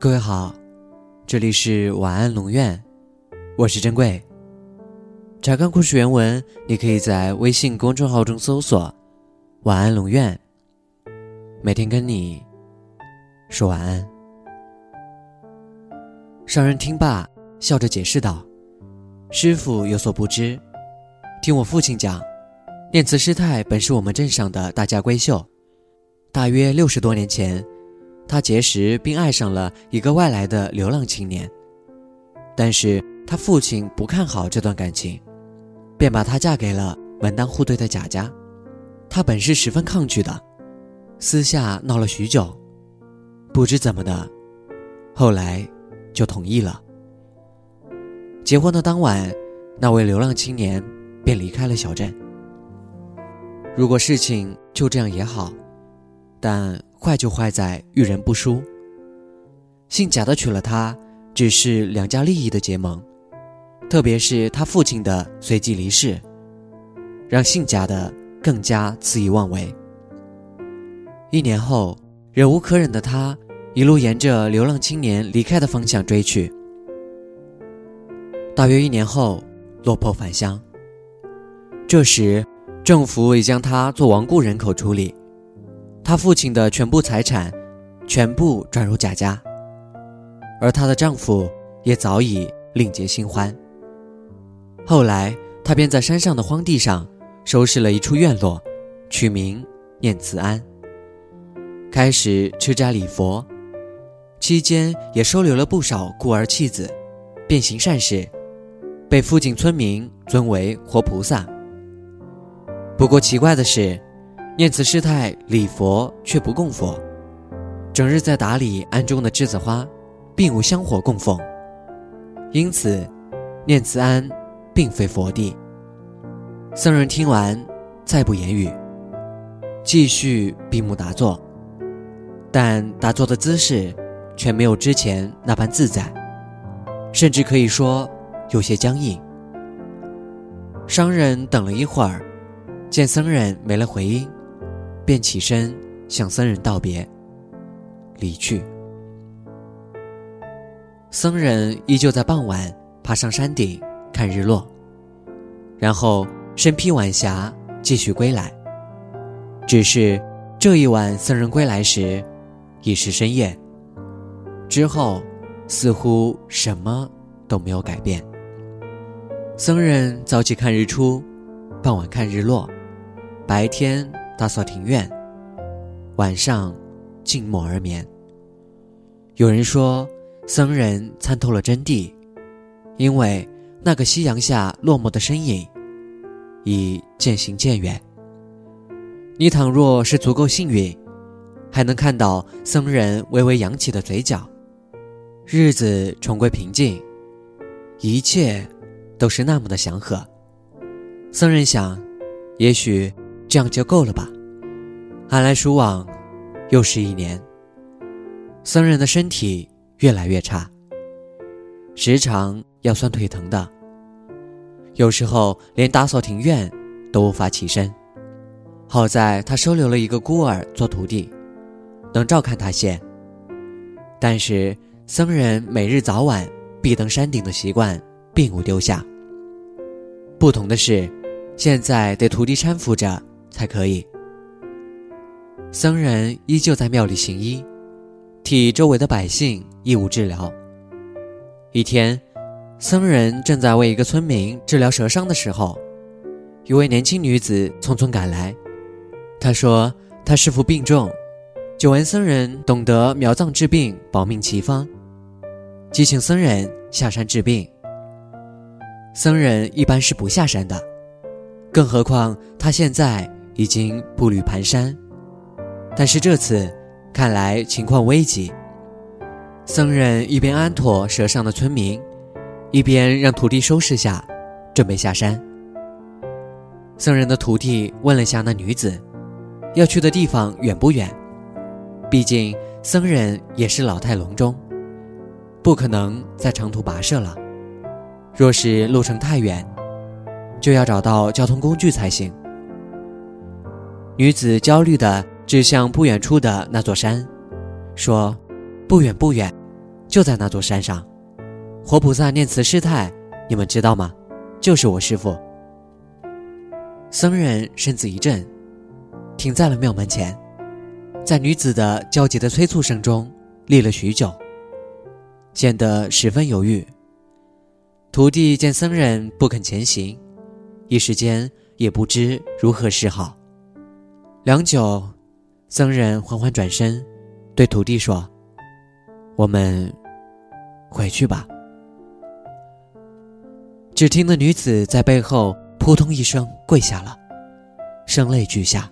各位好，这里是晚安龙院，我是珍贵。查看故事原文，你可以在微信公众号中搜索“晚安龙院”，每天跟你说晚安。商人听罢，笑着解释道：“师傅有所不知，听我父亲讲，念慈师太本是我们镇上的大家闺秀，大约六十多年前。”她结识并爱上了一个外来的流浪青年，但是她父亲不看好这段感情，便把她嫁给了门当户对的贾家。她本是十分抗拒的，私下闹了许久，不知怎么的，后来就同意了。结婚的当晚，那位流浪青年便离开了小镇。如果事情就这样也好，但……坏就坏在遇人不淑。姓贾的娶了她，只是两家利益的结盟，特别是他父亲的随即离世，让姓贾的更加恣意妄为。一年后，忍无可忍的他，一路沿着流浪青年离开的方向追去。大约一年后，落魄返乡。这时，政府已将他做亡故人口处理。她父亲的全部财产，全部转入贾家，而她的丈夫也早已另结新欢。后来，她便在山上的荒地上收拾了一处院落，取名念慈庵，开始吃斋礼佛，期间也收留了不少孤儿弃子，便行善事，被附近村民尊为活菩萨。不过奇怪的是。念慈师太礼佛却不供佛，整日在打理庵中的栀子花，并无香火供奉，因此念慈庵并非佛地。僧人听完，再不言语，继续闭目打坐，但打坐的姿势却没有之前那般自在，甚至可以说有些僵硬。商人等了一会儿，见僧人没了回音。便起身向僧人道别，离去。僧人依旧在傍晚爬上山顶看日落，然后身披晚霞继续归来。只是这一晚僧人归来时，已是深夜。之后似乎什么都没有改变。僧人早起看日出，傍晚看日落，白天。打扫庭院，晚上静默而眠。有人说，僧人参透了真谛，因为那个夕阳下落寞的身影，已渐行渐远。你倘若是足够幸运，还能看到僧人微微扬起的嘴角，日子重归平静，一切都是那么的祥和。僧人想，也许。这样就够了吧。寒来暑往，又是一年。僧人的身体越来越差，时常要酸腿疼的，有时候连打扫庭院都无法起身。好在他收留了一个孤儿做徒弟，能照看他些。但是僧人每日早晚必登山顶的习惯并无丢下。不同的是，现在得徒弟搀扶着。才可以。僧人依旧在庙里行医，替周围的百姓义务治疗。一天，僧人正在为一个村民治疗蛇伤的时候，一位年轻女子匆匆赶来。她说：“她师父病重，久闻僧人懂得苗藏治病、保命奇方，即请僧人下山治病。”僧人一般是不下山的，更何况他现在。已经步履蹒跚，但是这次看来情况危急。僧人一边安妥蛇上的村民，一边让徒弟收拾下，准备下山。僧人的徒弟问了下那女子，要去的地方远不远？毕竟僧人也是老态龙钟，不可能再长途跋涉了。若是路程太远，就要找到交通工具才行。女子焦虑地指向不远处的那座山，说：“不远不远，就在那座山上。活菩萨念慈师太，你们知道吗？就是我师父。僧人身子一震，停在了庙门前，在女子的焦急的催促声中立了许久，显得十分犹豫。徒弟见僧人不肯前行，一时间也不知如何是好。良久，僧人缓缓转身，对徒弟说：“我们回去吧。”只听那女子在背后扑通一声跪下了，声泪俱下，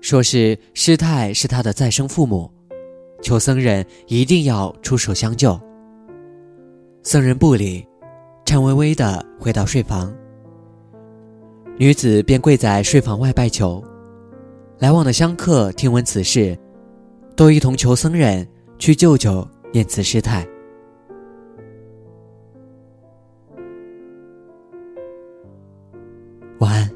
说是师太是她的再生父母，求僧人一定要出手相救。僧人不理。颤巍巍地回到睡房，女子便跪在睡房外拜求。来往的香客听闻此事，都一同求僧人去救救念慈师太。晚安。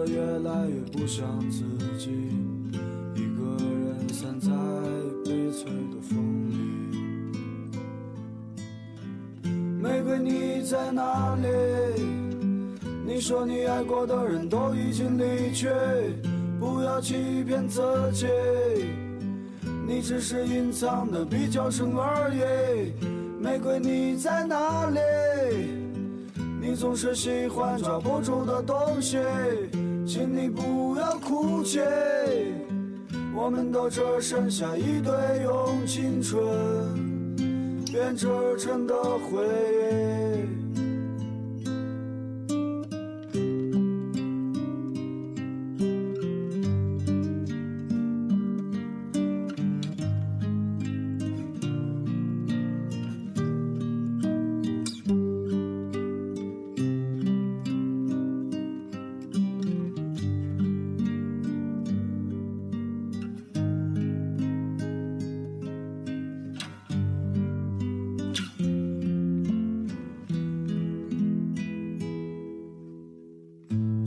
得越来越不像自己，一个人散在悲催的风里。玫瑰你在哪里？你说你爱过的人都已经离去，不要欺骗自己，你只是隐藏的比较深而已。玫瑰你在哪里？你总是喜欢抓不住的东西，请你不要哭泣。我们都只剩下一堆用青春编织成的回忆。